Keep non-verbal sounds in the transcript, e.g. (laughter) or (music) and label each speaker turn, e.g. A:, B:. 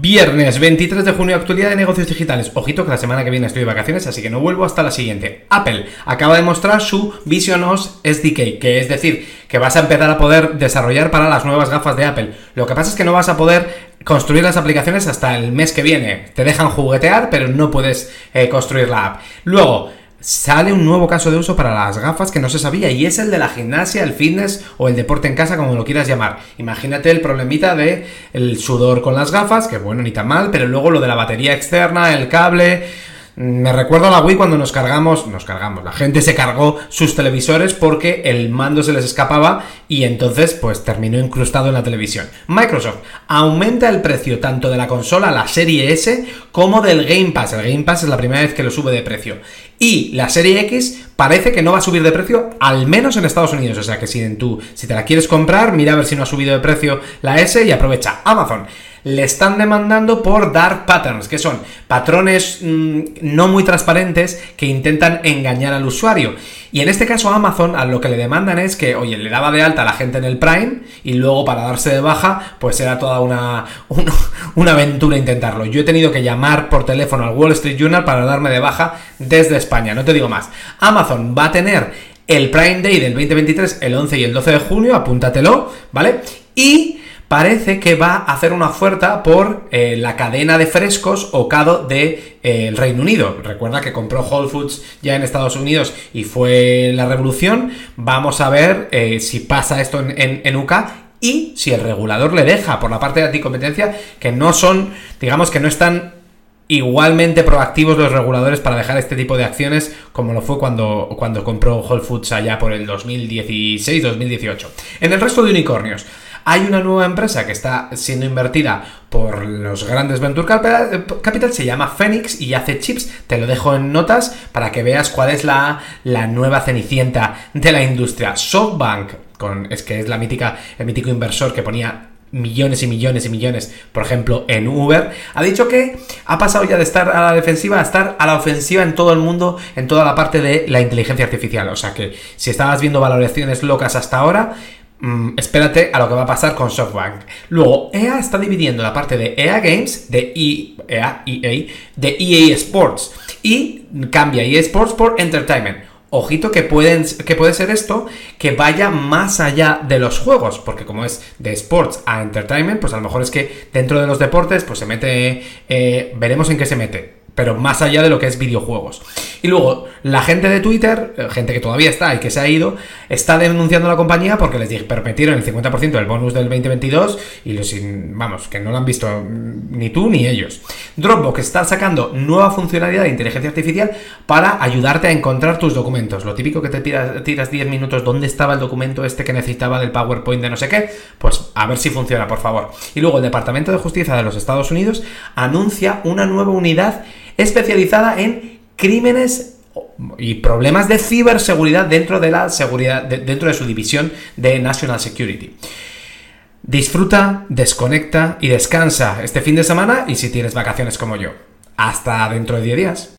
A: Viernes 23 de junio, actualidad de negocios digitales. Ojito que la semana que viene estoy de vacaciones, así que no vuelvo hasta la siguiente. Apple acaba de mostrar su Vision OS SDK, que es decir, que vas a empezar a poder desarrollar para las nuevas gafas de Apple. Lo que pasa es que no vas a poder construir las aplicaciones hasta el mes que viene. Te dejan juguetear, pero no puedes eh, construir la app. Luego, sale un nuevo caso de uso para las gafas que no se sabía y es el de la gimnasia, el fitness o el deporte en casa, como lo quieras llamar. Imagínate el problemita de el sudor con las gafas, que bueno, ni tan mal, pero luego lo de la batería externa, el cable, me recuerdo a la Wii cuando nos cargamos, nos cargamos, la gente se cargó sus televisores porque el mando se les escapaba y entonces pues terminó incrustado en la televisión. Microsoft aumenta el precio tanto de la consola, la serie S, como del Game Pass. El Game Pass es la primera vez que lo sube de precio. Y la serie X parece que no va a subir de precio, al menos en Estados Unidos. O sea que si, en tu, si te la quieres comprar, mira a ver si no ha subido de precio la S y aprovecha Amazon le están demandando por dark patterns, que son patrones mm, no muy transparentes que intentan engañar al usuario. Y en este caso Amazon a lo que le demandan es que, oye, le daba de alta a la gente en el Prime y luego para darse de baja, pues era toda una, (laughs) una, una aventura intentarlo. Yo he tenido que llamar por teléfono al Wall Street Journal para darme de baja desde España, no te digo más. Amazon va a tener el Prime Day del 2023 el 11 y el 12 de junio, apúntatelo, ¿vale? Y parece que va a hacer una oferta por eh, la cadena de frescos Ocado de eh, Reino Unido. Recuerda que compró Whole Foods ya en Estados Unidos y fue la revolución. Vamos a ver eh, si pasa esto en, en, UK y si el regulador le deja por la parte de anticompetencia que no son, digamos que no están igualmente proactivos los reguladores para dejar este tipo de acciones como lo fue cuando, cuando compró Whole Foods allá por el 2016-2018. En el resto de unicornios, hay una nueva empresa que está siendo invertida por los grandes Venture Capital, se llama Phoenix y hace chips. Te lo dejo en notas para que veas cuál es la, la nueva cenicienta de la industria. SoftBank, es que es la mítica, el mítico inversor que ponía millones y millones y millones, por ejemplo, en Uber, ha dicho que ha pasado ya de estar a la defensiva a estar a la ofensiva en todo el mundo, en toda la parte de la inteligencia artificial. O sea que si estabas viendo valoraciones locas hasta ahora, Mm, espérate a lo que va a pasar con SoftBank. Luego, EA está dividiendo la parte de EA Games, de EA, EA, de EA Sports, y cambia EA Sports por Entertainment. Ojito que, pueden, que puede ser esto que vaya más allá de los juegos, porque como es de sports a entertainment, pues a lo mejor es que dentro de los deportes, pues se mete, eh, veremos en qué se mete pero más allá de lo que es videojuegos. Y luego, la gente de Twitter, eh, gente que todavía está y que se ha ido, está denunciando a la compañía porque les permitieron el 50% del bonus del 2022 y los, vamos, que no lo han visto ni tú ni ellos. Dropbox está sacando nueva funcionalidad de inteligencia artificial para ayudarte a encontrar tus documentos. Lo típico que te tiras, 10 minutos, ¿dónde estaba el documento este que necesitaba del PowerPoint de no sé qué? Pues a ver si funciona, por favor. Y luego el Departamento de Justicia de los Estados Unidos anuncia una nueva unidad especializada en crímenes y problemas de ciberseguridad dentro de la seguridad dentro de su división de National Security. Disfruta, desconecta y descansa este fin de semana y si tienes vacaciones como yo. Hasta dentro de 10 días.